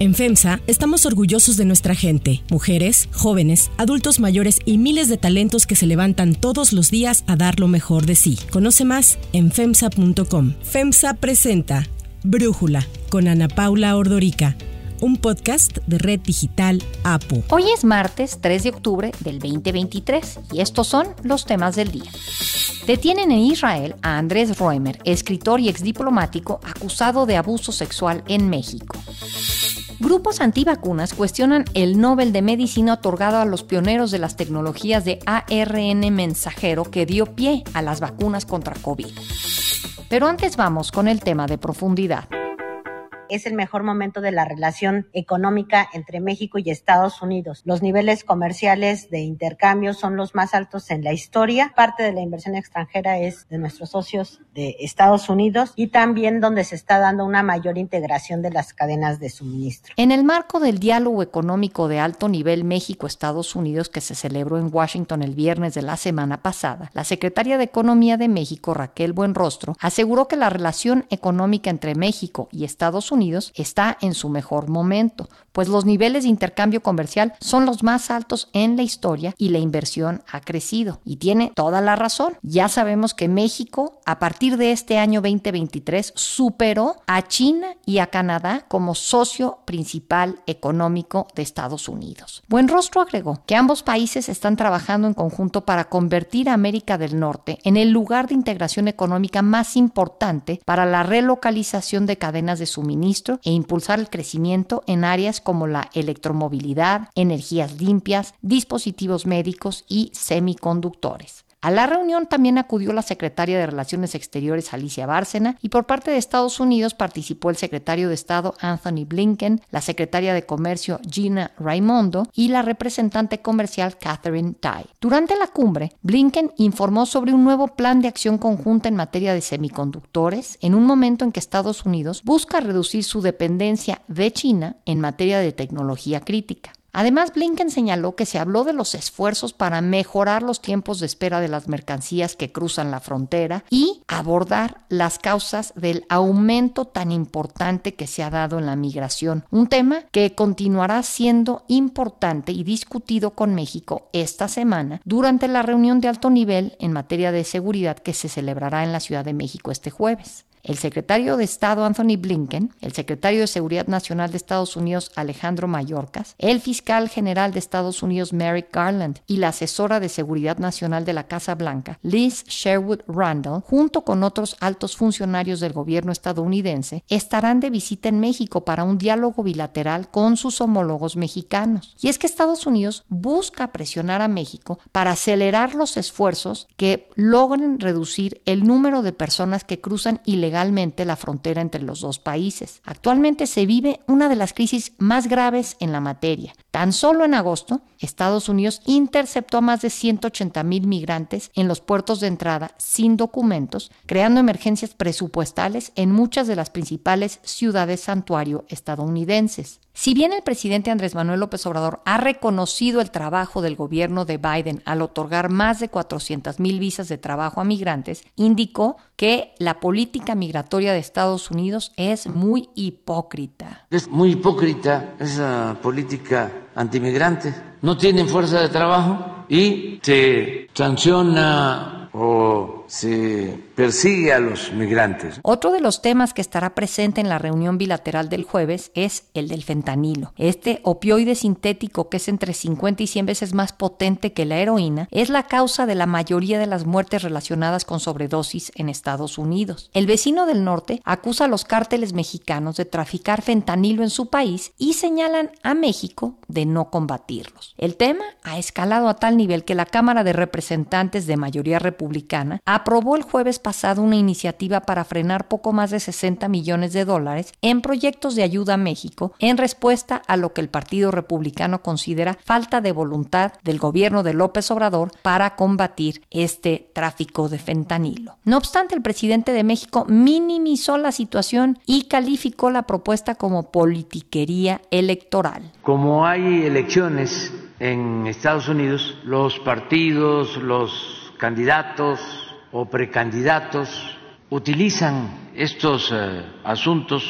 En FEMSA estamos orgullosos de nuestra gente, mujeres, jóvenes, adultos mayores y miles de talentos que se levantan todos los días a dar lo mejor de sí. Conoce más en FEMSA.com. FEMSA presenta Brújula con Ana Paula Ordorica un podcast de Red Digital APO. Hoy es martes 3 de octubre del 2023 y estos son los temas del día. Detienen en Israel a Andrés Roemer, escritor y exdiplomático acusado de abuso sexual en México. Grupos antivacunas cuestionan el Nobel de Medicina otorgado a los pioneros de las tecnologías de ARN mensajero que dio pie a las vacunas contra COVID. Pero antes vamos con el tema de profundidad es el mejor momento de la relación económica entre México y Estados Unidos. Los niveles comerciales de intercambio son los más altos en la historia. Parte de la inversión extranjera es de nuestros socios de Estados Unidos y también donde se está dando una mayor integración de las cadenas de suministro. En el marco del diálogo económico de alto nivel México-Estados Unidos que se celebró en Washington el viernes de la semana pasada, la secretaria de Economía de México, Raquel Buenrostro, aseguró que la relación económica entre México y Estados Unidos está en su mejor momento, pues los niveles de intercambio comercial son los más altos en la historia y la inversión ha crecido. Y tiene toda la razón. Ya sabemos que México, a partir de este año 2023, superó a China y a Canadá como socio principal económico de Estados Unidos. Buenrostro agregó que ambos países están trabajando en conjunto para convertir a América del Norte en el lugar de integración económica más importante para la relocalización de cadenas de suministro e impulsar el crecimiento en áreas como la electromovilidad, energías limpias, dispositivos médicos y semiconductores. A la reunión también acudió la secretaria de Relaciones Exteriores Alicia Bárcena y por parte de Estados Unidos participó el secretario de Estado Anthony Blinken, la secretaria de Comercio Gina Raimondo y la representante comercial Catherine Tai. Durante la cumbre, Blinken informó sobre un nuevo plan de acción conjunta en materia de semiconductores en un momento en que Estados Unidos busca reducir su dependencia de China en materia de tecnología crítica. Además, Blinken señaló que se habló de los esfuerzos para mejorar los tiempos de espera de las mercancías que cruzan la frontera y abordar las causas del aumento tan importante que se ha dado en la migración, un tema que continuará siendo importante y discutido con México esta semana durante la reunión de alto nivel en materia de seguridad que se celebrará en la Ciudad de México este jueves. El secretario de Estado Anthony Blinken, el secretario de Seguridad Nacional de Estados Unidos Alejandro Mayorkas, el fiscal general de Estados Unidos Merrick Garland y la asesora de Seguridad Nacional de la Casa Blanca Liz Sherwood Randall, junto con otros altos funcionarios del gobierno estadounidense, estarán de visita en México para un diálogo bilateral con sus homólogos mexicanos. Y es que Estados Unidos busca presionar a México para acelerar los esfuerzos que logren reducir el número de personas que cruzan ilegalmente legalmente la frontera entre los dos países. Actualmente se vive una de las crisis más graves en la materia. Tan solo en agosto, Estados Unidos interceptó a más de 180 mil migrantes en los puertos de entrada sin documentos, creando emergencias presupuestales en muchas de las principales ciudades santuario estadounidenses. Si bien el presidente Andrés Manuel López Obrador ha reconocido el trabajo del gobierno de Biden al otorgar más de 400 mil visas de trabajo a migrantes, indicó que la política migratoria de Estados Unidos es muy hipócrita. Es muy hipócrita esa política antimigrante. No tienen fuerza de trabajo y se sanciona o se persigue a los migrantes. Otro de los temas que estará presente en la reunión bilateral del jueves es el del fentanilo. Este opioide sintético que es entre 50 y 100 veces más potente que la heroína es la causa de la mayoría de las muertes relacionadas con sobredosis en Estados Unidos. El vecino del norte acusa a los cárteles mexicanos de traficar fentanilo en su país y señalan a México de no combatirlos. El tema ha escalado a tal nivel que la Cámara de Representantes de mayoría republicana ha aprobó el jueves pasado una iniciativa para frenar poco más de 60 millones de dólares en proyectos de ayuda a México en respuesta a lo que el Partido Republicano considera falta de voluntad del gobierno de López Obrador para combatir este tráfico de fentanilo. No obstante, el presidente de México minimizó la situación y calificó la propuesta como politiquería electoral. Como hay elecciones en Estados Unidos, los partidos, los candidatos, o precandidatos utilizan estos eh, asuntos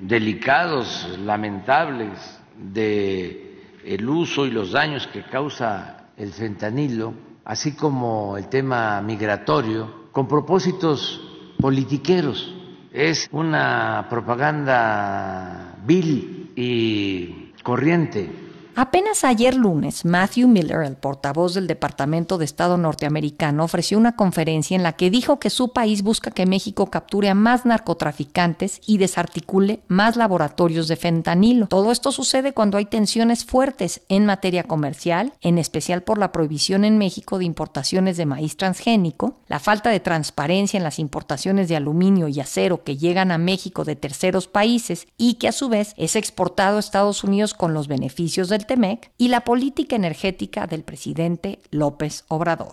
delicados, lamentables de el uso y los daños que causa el fentanilo, así como el tema migratorio, con propósitos politiqueros. Es una propaganda vil y corriente Apenas ayer lunes, Matthew Miller, el portavoz del Departamento de Estado norteamericano, ofreció una conferencia en la que dijo que su país busca que México capture a más narcotraficantes y desarticule más laboratorios de fentanilo. Todo esto sucede cuando hay tensiones fuertes en materia comercial, en especial por la prohibición en México de importaciones de maíz transgénico, la falta de transparencia en las importaciones de aluminio y acero que llegan a México de terceros países y que a su vez es exportado a Estados Unidos con los beneficios del TEMEC y la política energética del presidente López Obrador.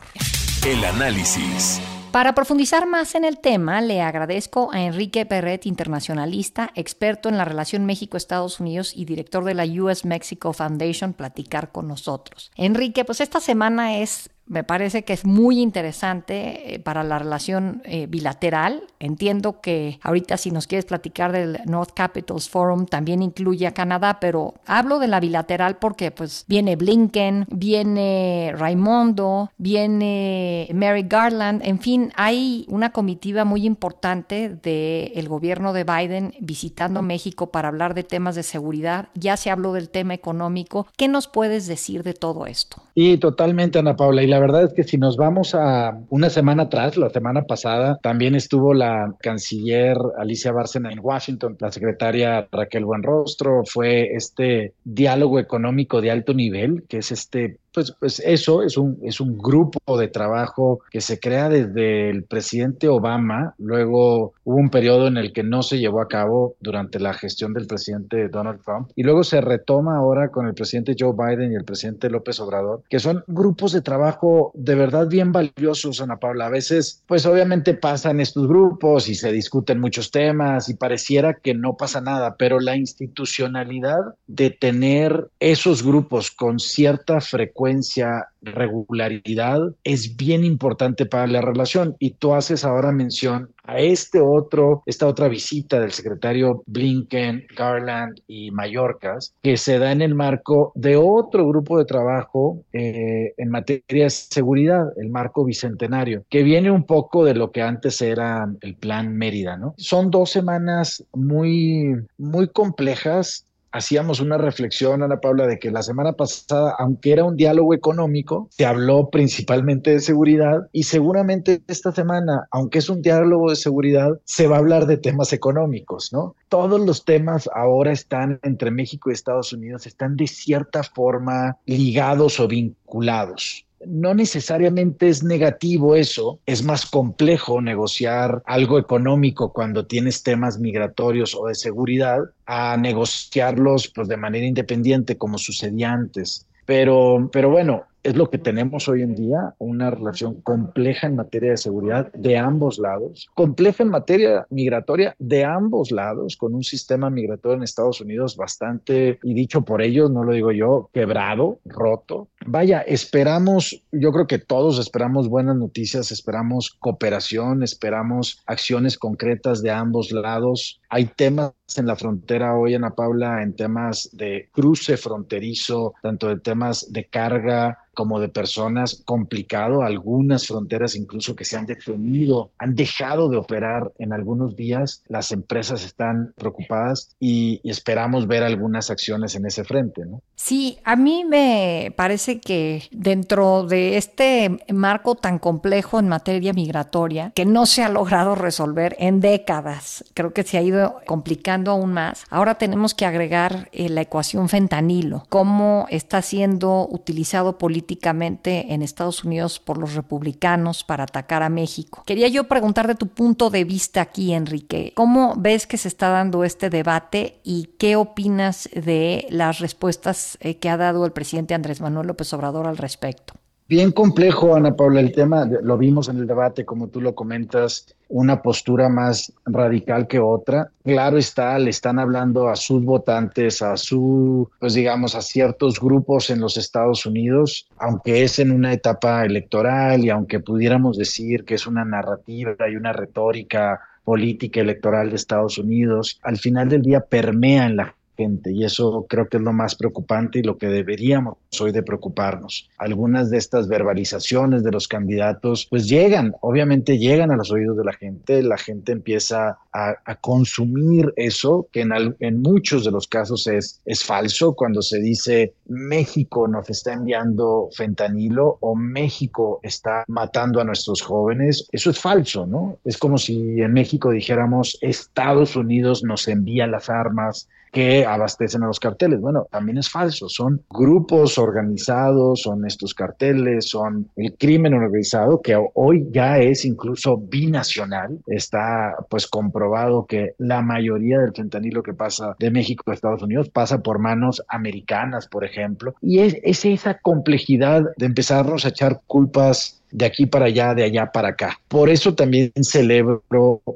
El análisis. Para profundizar más en el tema, le agradezco a Enrique Perret, internacionalista, experto en la relación México-Estados Unidos y director de la US Mexico Foundation, platicar con nosotros. Enrique, pues esta semana es me parece que es muy interesante eh, para la relación eh, bilateral. Entiendo que ahorita si nos quieres platicar del North Capitals Forum también incluye a Canadá, pero hablo de la bilateral porque pues viene Blinken, viene Raimondo, viene Mary Garland, en fin, hay una comitiva muy importante del gobierno de Biden visitando México para hablar de temas de seguridad. Ya se habló del tema económico. ¿Qué nos puedes decir de todo esto? Y totalmente, Ana Paula la verdad es que si nos vamos a una semana atrás, la semana pasada, también estuvo la canciller Alicia Bárcena en Washington, la secretaria Raquel Buenrostro, fue este diálogo económico de alto nivel, que es este pues, pues eso es un, es un grupo de trabajo que se crea desde el presidente Obama, luego hubo un periodo en el que no se llevó a cabo durante la gestión del presidente Donald Trump. Y luego se retoma ahora con el presidente Joe Biden y el presidente López Obrador, que son grupos de trabajo de verdad bien valiosos, Ana Paula. A veces, pues obviamente pasan estos grupos y se discuten muchos temas y pareciera que no pasa nada, pero la institucionalidad de tener esos grupos con cierta frecuencia regularidad, es bien importante para la relación. Y tú haces ahora mención a este otro, esta otra visita del secretario Blinken, Garland y Mallorcas, que se da en el marco de otro grupo de trabajo eh, en materia de seguridad, el marco bicentenario, que viene un poco de lo que antes era el plan Mérida, ¿no? Son dos semanas muy, muy complejas hacíamos una reflexión, Ana Paula, de que la semana pasada, aunque era un diálogo económico, se habló principalmente de seguridad y seguramente esta semana, aunque es un diálogo de seguridad, se va a hablar de temas económicos, ¿no? Todos los temas ahora están entre México y Estados Unidos, están de cierta forma ligados o vinculados no necesariamente es negativo eso, es más complejo negociar algo económico cuando tienes temas migratorios o de seguridad a negociarlos pues, de manera independiente como sucedía antes. Pero, pero bueno, es lo que tenemos hoy en día, una relación compleja en materia de seguridad de ambos lados, compleja en materia migratoria de ambos lados, con un sistema migratorio en Estados Unidos bastante, y dicho por ellos, no lo digo yo, quebrado, roto. Vaya, esperamos, yo creo que todos esperamos buenas noticias, esperamos cooperación, esperamos acciones concretas de ambos lados. Hay temas en la frontera hoy, Ana Paula, en temas de cruce fronterizo, tanto de temas de carga, como de personas complicado, algunas fronteras incluso que se han detenido, han dejado de operar en algunos días, las empresas están preocupadas y, esperamos ver algunas acciones en ese frente, ¿no? Sí, a mí me parece que dentro de este marco tan complejo en materia migratoria, que no se ha logrado resolver en décadas, creo que se ha ido complicando aún más, ahora tenemos que agregar eh, la ecuación fentanilo, cómo está siendo utilizado políticamente políticamente en Estados Unidos por los republicanos para atacar a México. Quería yo preguntar de tu punto de vista aquí, Enrique, ¿cómo ves que se está dando este debate y qué opinas de las respuestas eh, que ha dado el presidente Andrés Manuel López Obrador al respecto? Bien complejo, Ana Paula, el tema, lo vimos en el debate, como tú lo comentas, una postura más radical que otra. Claro está, le están hablando a sus votantes, a su, pues digamos, a ciertos grupos en los Estados Unidos, aunque es en una etapa electoral y aunque pudiéramos decir que es una narrativa y una retórica política electoral de Estados Unidos, al final del día permea en la gente y eso creo que es lo más preocupante y lo que deberíamos hoy de preocuparnos. Algunas de estas verbalizaciones de los candidatos pues llegan, obviamente llegan a los oídos de la gente, la gente empieza a, consumir eso que en, en, muchos de los casos es, es falso cuando se dice México nos está enviando fentanilo o México está matando a nuestros jóvenes, eso es falso, ¿no? Es como si en México dijéramos Estados Unidos nos envía las armas que abastecen a los carteles. Bueno, también es falso, son grupos organizados, son estos carteles, son el crimen organizado que hoy ya es incluso binacional. Está pues comprobado que la mayoría del fentanilo que pasa de México a Estados Unidos pasa por manos americanas, por ejemplo. Y es, es esa complejidad de empezarnos a echar culpas de aquí para allá, de allá para acá. Por eso también celebro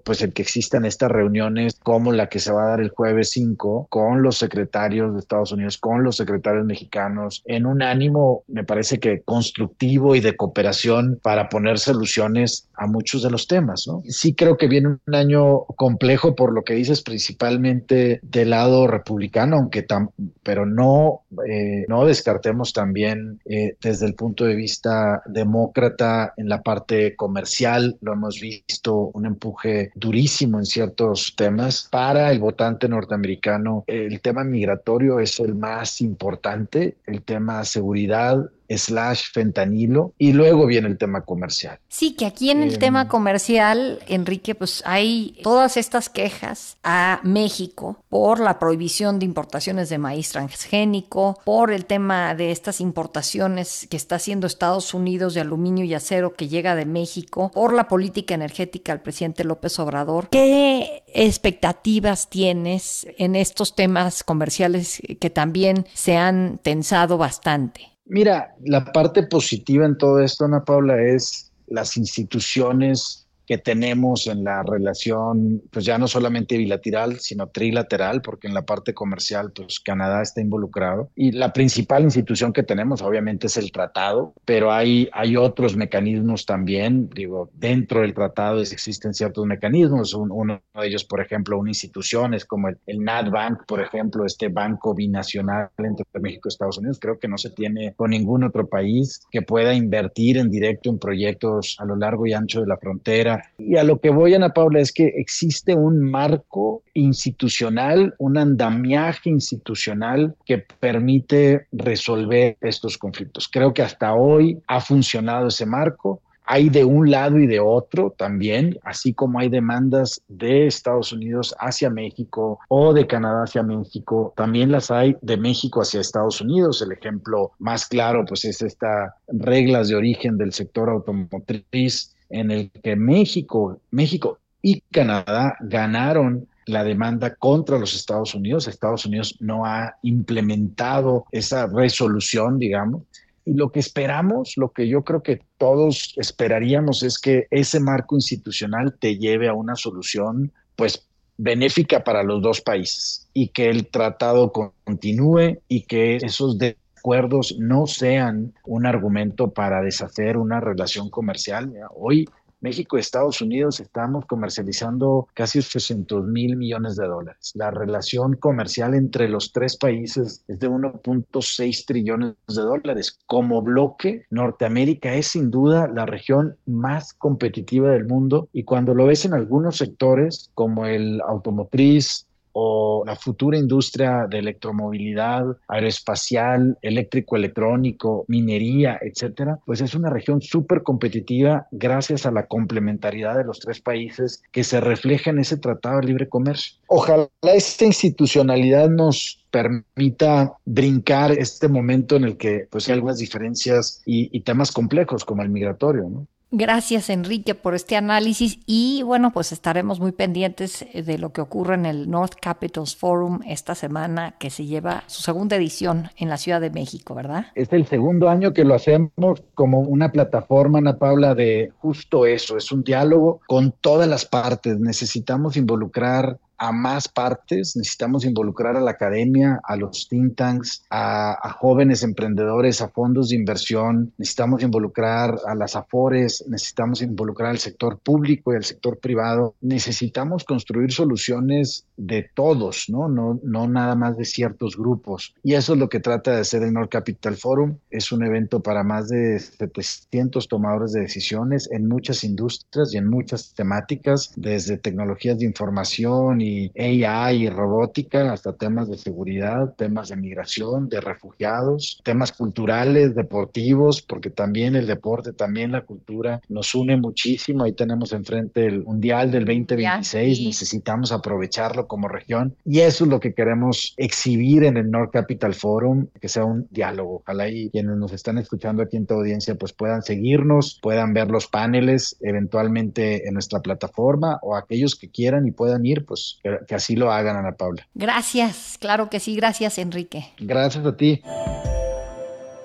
pues el que existan estas reuniones como la que se va a dar el jueves 5 con los secretarios de Estados Unidos, con los secretarios mexicanos, en un ánimo, me parece que constructivo y de cooperación para poner soluciones a muchos de los temas. ¿no? Sí creo que viene un año complejo por lo que dices principalmente del lado republicano, aunque tam pero no, eh, no descartemos también eh, desde el punto de vista demócrata en la parte comercial, lo hemos visto, un empuje durísimo en ciertos temas. Para el votante norteamericano, el tema migratorio es el más importante, el tema seguridad, slash fentanilo y luego viene el tema comercial. Sí, que aquí en el em, tema comercial, Enrique, pues hay todas estas quejas a México por la prohibición de importaciones de maíz transgénico, por el tema de estas importaciones que está haciendo Estados Unidos de aluminio y acero que llega de México, por la política energética del presidente López Obrador. ¿Qué expectativas tienes en estos temas comerciales que también se han tensado bastante? Mira, la parte positiva en todo esto, Ana Paula, es las instituciones que tenemos en la relación, pues ya no solamente bilateral, sino trilateral, porque en la parte comercial, pues Canadá está involucrado. Y la principal institución que tenemos, obviamente, es el tratado, pero hay, hay otros mecanismos también, digo, dentro del tratado existen ciertos mecanismos, uno de ellos, por ejemplo, una institución es como el, el NatBank, por ejemplo, este banco binacional entre México y Estados Unidos, creo que no se tiene con ningún otro país que pueda invertir en directo en proyectos a lo largo y ancho de la frontera y a lo que voy, Ana Paula, es que existe un marco institucional, un andamiaje institucional que permite resolver estos conflictos. Creo que hasta hoy ha funcionado ese marco hay de un lado y de otro también, así como hay demandas de Estados Unidos hacia México o de Canadá hacia México, también las hay de México hacia Estados Unidos. El ejemplo más claro pues es esta reglas de origen del sector automotriz en el que México, México y Canadá ganaron la demanda contra los Estados Unidos. Estados Unidos no ha implementado esa resolución, digamos. Y lo que esperamos, lo que yo creo que todos esperaríamos es que ese marco institucional te lleve a una solución, pues, benéfica para los dos países y que el tratado continúe y que esos acuerdos no sean un argumento para deshacer una relación comercial. Hoy México y Estados Unidos estamos comercializando casi 800 mil millones de dólares. La relación comercial entre los tres países es de 1.6 trillones de dólares. Como bloque, Norteamérica es sin duda la región más competitiva del mundo y cuando lo ves en algunos sectores como el automotriz, o la futura industria de electromovilidad, aeroespacial, eléctrico electrónico, minería, etcétera, pues es una región súper competitiva gracias a la complementariedad de los tres países que se refleja en ese tratado de libre comercio. Ojalá esta institucionalidad nos permita brincar este momento en el que pues hay algunas diferencias y, y temas complejos como el migratorio, ¿no? Gracias Enrique por este análisis y bueno, pues estaremos muy pendientes de lo que ocurre en el North Capitals Forum esta semana que se lleva su segunda edición en la Ciudad de México, ¿verdad? Es el segundo año que lo hacemos como una plataforma, Ana Paula, de justo eso, es un diálogo con todas las partes. Necesitamos involucrar a más partes, necesitamos involucrar a la academia, a los think tanks, a, jóvenes emprendedores, a fondos de inversión, necesitamos involucrar a las afores, necesitamos involucrar al sector público y al sector privado, necesitamos construir soluciones de todos, ¿no? No, no nada más de ciertos grupos. Y eso es lo que trata de hacer el North Capital Forum. Es un evento para más de 700 tomadores de decisiones en muchas industrias y en muchas temáticas, desde tecnologías de información y AI y robótica hasta temas de seguridad, temas de migración, de refugiados, temas culturales, deportivos, porque también el deporte, también la cultura nos une muchísimo. Ahí tenemos enfrente el Mundial del 2026, necesitamos aprovecharlo como región y eso es lo que queremos exhibir en el North Capital Forum, que sea un diálogo. Ojalá y quienes nos están escuchando aquí en tu audiencia pues puedan seguirnos, puedan ver los paneles eventualmente en nuestra plataforma o aquellos que quieran y puedan ir, pues que, así lo hagan, Ana Paula. Gracias, claro que sí, gracias Enrique. Gracias a ti.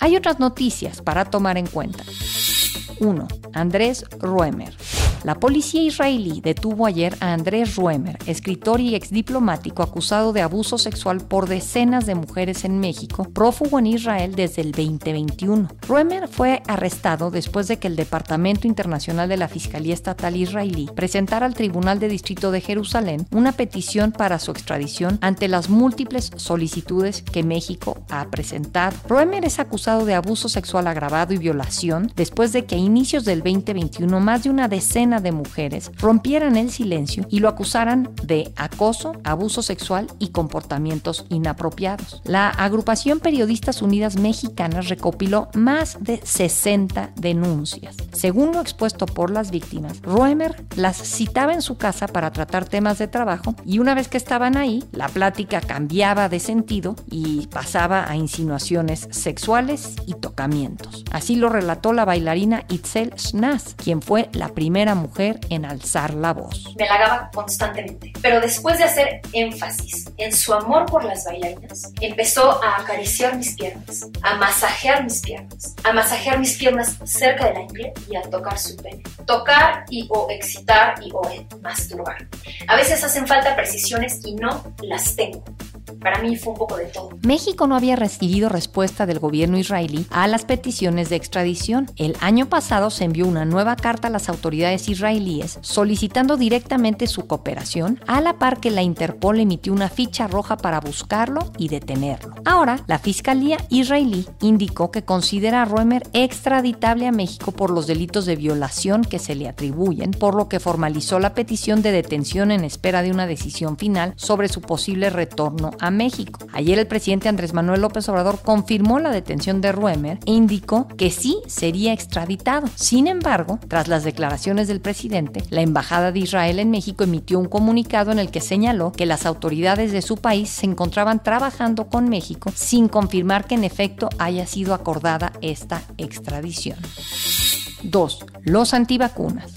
Hay otras noticias para tomar en cuenta. 1. Andrés Ruemer. La policía israelí detuvo ayer a Andrés Ruemer, escritor y exdiplomático acusado de abuso sexual por decenas de mujeres en México, prófugo en Israel desde el 2021. Ruemer fue arrestado después de que el Departamento Internacional de la Fiscalía Estatal israelí presentara al Tribunal de Distrito de Jerusalén una petición para su extradición ante las múltiples solicitudes que México ha presentado. Ruemer es acusado de abuso sexual agravado y violación después de que a inicios del 2021 más de una decena de mujeres rompieran el silencio y lo acusaran de acoso, abuso sexual y comportamientos inapropiados. La agrupación Periodistas Unidas Mexicanas recopiló más de 60 denuncias. Según lo expuesto por las víctimas, Roemer las citaba en su casa para tratar temas de trabajo y una vez que estaban ahí, la plática cambiaba de sentido y pasaba a insinuaciones sexuales y tocamientos. Así lo relató la bailarina Itzel Schnaz, quien fue la primera mujer en alzar la voz. Me halagaba constantemente, pero después de hacer énfasis en su amor por las bailarinas, empezó a acariciar mis piernas, a masajear mis piernas, a masajear mis piernas cerca de la ingle y a tocar su pene. Tocar y o excitar y o masturbar. A veces hacen falta precisiones y no las tengo para mí fue un poco de todo. México no había recibido respuesta del gobierno israelí a las peticiones de extradición. El año pasado se envió una nueva carta a las autoridades israelíes solicitando directamente su cooperación, a la par que la Interpol emitió una ficha roja para buscarlo y detenerlo. Ahora, la Fiscalía israelí indicó que considera a Roemer extraditable a México por los delitos de violación que se le atribuyen, por lo que formalizó la petición de detención en espera de una decisión final sobre su posible retorno a México. Ayer el presidente Andrés Manuel López Obrador confirmó la detención de Ruemer e indicó que sí sería extraditado. Sin embargo, tras las declaraciones del presidente, la Embajada de Israel en México emitió un comunicado en el que señaló que las autoridades de su país se encontraban trabajando con México sin confirmar que en efecto haya sido acordada esta extradición. 2. Los antivacunas.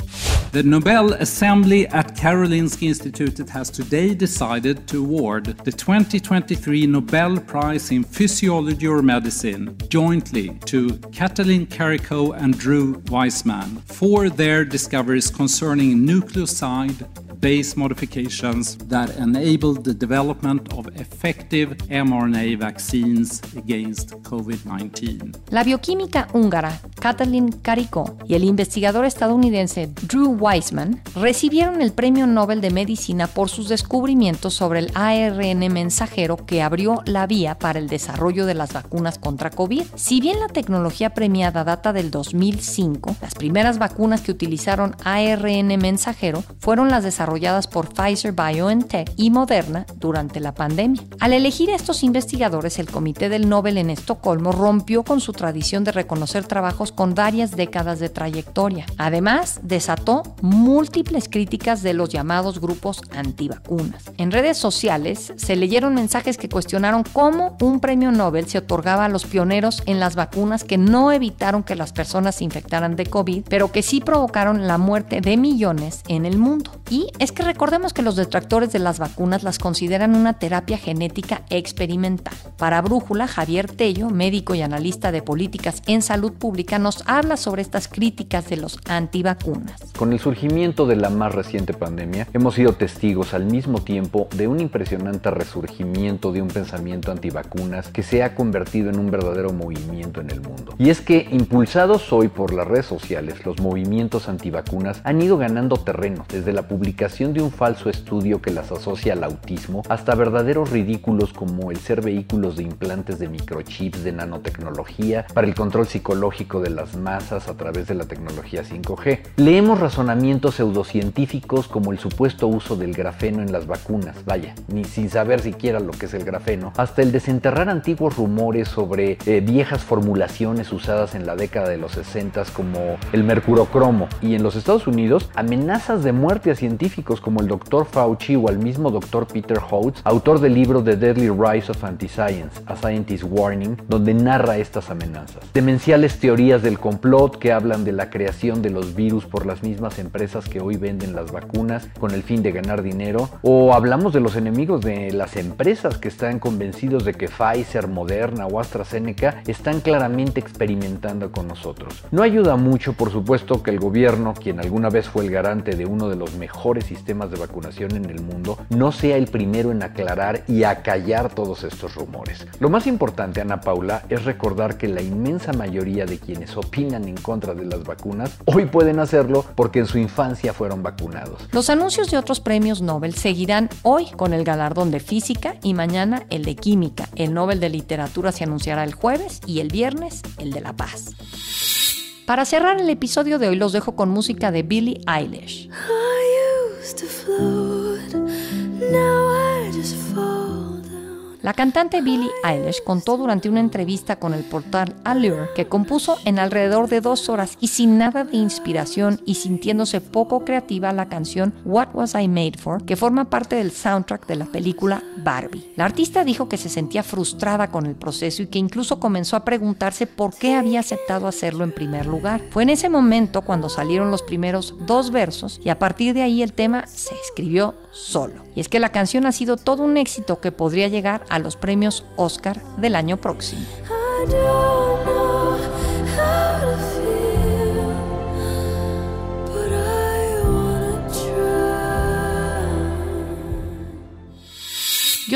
The Nobel Assembly at Karolinska Institutet has today decided to award the 2023 Nobel Prize in Physiology or Medicine jointly to Katalin Kariko and Drew Weissman for their discoveries concerning nucleoside base modifications that enable the development of effective mRNA vaccines against COVID-19. La bioquímica húngara Katalin Kariko y el investigador estadounidense Drew Weissman recibieron el Premio Nobel de Medicina por sus descubrimientos sobre el ARN mensajero que abrió la vía para el desarrollo de las vacunas contra COVID. Si bien la tecnología premiada data del 2005, las primeras vacunas que utilizaron ARN mensajero fueron las desarrolladas por Pfizer BioNTech y Moderna durante la pandemia. Al elegir a estos investigadores, el Comité del Nobel en Estocolmo rompió con su tradición de reconocer trabajos con varias décadas de trayectoria. Además, desató múltiples críticas de los llamados grupos antivacunas. En redes sociales se leyeron mensajes que cuestionaron cómo un premio Nobel se otorgaba a los pioneros en las vacunas que no evitaron que las personas se infectaran de COVID, pero que sí provocaron la muerte de millones en el mundo. Y es que recordemos que los detractores de las vacunas las consideran una terapia genética experimental. Para Brújula, Javier Tello, médico y analista de políticas en salud pública, nos habla sobre estas críticas de los antivacunas. Con el surgimiento de la más reciente pandemia, hemos sido testigos al mismo tiempo de un impresionante resurgimiento de un pensamiento antivacunas que se ha convertido en un verdadero movimiento en el mundo. Y es que, impulsados hoy por las redes sociales, los movimientos antivacunas han ido ganando terreno, desde la publicación de un falso estudio que las asocia al autismo hasta verdaderos ridículos como el ser vehículos de implantes de microchips de nanotecnología para el control psicológico de las masas a través de la tecnología 5G. Leemos razonamientos pseudocientíficos como el supuesto uso del grafeno en las vacunas, vaya, ni sin saber siquiera lo que es el grafeno, hasta el desenterrar antiguos rumores sobre eh, viejas formulaciones usadas en la década de los 60 como el mercurocromo y en los Estados Unidos amenazas de muerte a científicos como el Dr. Fauci o al mismo Dr. Peter Hotz, autor del libro The Deadly Rise of Anti-Science, A Scientist Warning, donde narra estas amenazas. Demenciales teorías del complot que hablan de la creación de los virus por las mismas empresas que hoy venden las vacunas con el fin de ganar dinero, o hablamos de los enemigos de las empresas que están convencidos de que Pfizer, Moderna o AstraZeneca están claramente experimentando con nosotros. No ayuda mucho, por supuesto, que el gobierno, quien alguna vez fue el garante de uno de los mejores sistemas de vacunación en el mundo, no sea el primero en aclarar y acallar todos estos rumores. Lo más importante, Ana Paula, es recordar que la inmensa mayoría de quienes opinan en contra de las vacunas hoy pueden hacerlo porque en su infancia fueron vacunados. Los anuncios de otros premios Nobel seguirán hoy con el galardón de física y mañana el de química. El Nobel de Literatura se anunciará el jueves y el viernes el de la paz. Para cerrar el episodio de hoy los dejo con música de Billie Eilish. to float. Now La cantante Billie Eilish contó durante una entrevista con el portal Allure que compuso en alrededor de dos horas y sin nada de inspiración y sintiéndose poco creativa la canción What Was I Made For, que forma parte del soundtrack de la película Barbie. La artista dijo que se sentía frustrada con el proceso y que incluso comenzó a preguntarse por qué había aceptado hacerlo en primer lugar. Fue en ese momento cuando salieron los primeros dos versos y a partir de ahí el tema se escribió solo. Y es que la canción ha sido todo un éxito que podría llegar a los premios Oscar del año próximo.